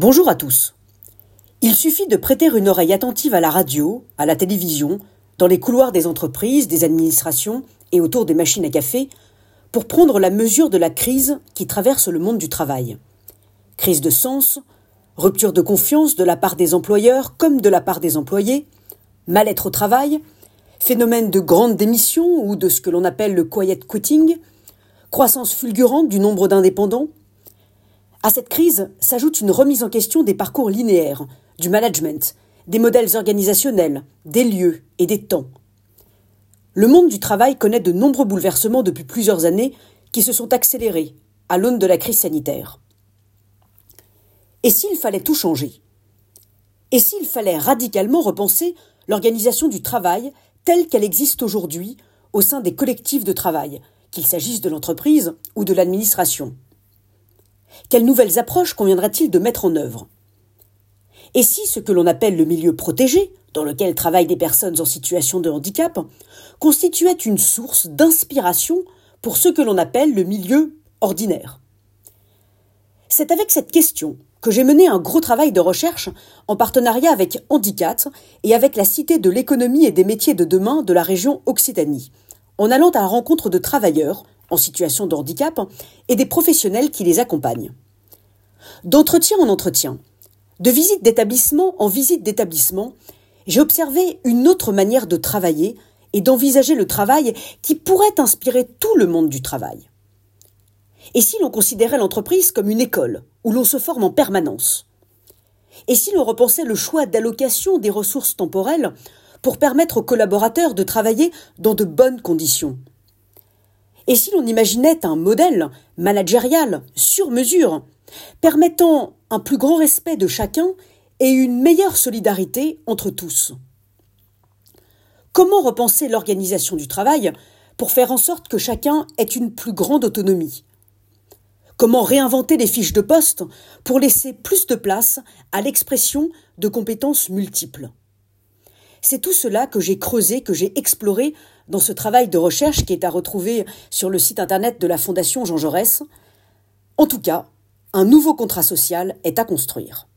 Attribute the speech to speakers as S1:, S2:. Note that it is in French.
S1: Bonjour à tous. Il suffit de prêter une oreille attentive à la radio, à la télévision, dans les couloirs des entreprises, des administrations et autour des machines à café pour prendre la mesure de la crise qui traverse le monde du travail. Crise de sens, rupture de confiance de la part des employeurs comme de la part des employés, mal-être au travail, phénomène de grande démission ou de ce que l'on appelle le quiet quitting, croissance fulgurante du nombre d'indépendants. À cette crise s'ajoute une remise en question des parcours linéaires, du management, des modèles organisationnels, des lieux et des temps. Le monde du travail connaît de nombreux bouleversements depuis plusieurs années qui se sont accélérés à l'aune de la crise sanitaire. Et s'il fallait tout changer? Et s'il fallait radicalement repenser l'organisation du travail telle qu'elle existe aujourd'hui au sein des collectifs de travail, qu'il s'agisse de l'entreprise ou de l'administration? Quelles nouvelles approches conviendra-t-il de mettre en œuvre? Et si ce que l'on appelle le milieu protégé, dans lequel travaillent des personnes en situation de handicap, constituait une source d'inspiration pour ce que l'on appelle le milieu ordinaire? C'est avec cette question que j'ai mené un gros travail de recherche en partenariat avec Handicat et avec la Cité de l'économie et des métiers de demain de la région Occitanie, en allant à la rencontre de travailleurs en situation de handicap et des professionnels qui les accompagnent. D'entretien en entretien, de visite d'établissement en visite d'établissement, j'ai observé une autre manière de travailler et d'envisager le travail qui pourrait inspirer tout le monde du travail. Et si l'on considérait l'entreprise comme une école où l'on se forme en permanence? Et si l'on repensait le choix d'allocation des ressources temporelles pour permettre aux collaborateurs de travailler dans de bonnes conditions? Et si l'on imaginait un modèle managérial sur mesure, permettant un plus grand respect de chacun et une meilleure solidarité entre tous. Comment repenser l'organisation du travail pour faire en sorte que chacun ait une plus grande autonomie? Comment réinventer les fiches de poste pour laisser plus de place à l'expression de compétences multiples? C'est tout cela que j'ai creusé, que j'ai exploré dans ce travail de recherche qui est à retrouver sur le site internet de la Fondation Jean Jaurès. En tout cas, un nouveau contrat social est à construire.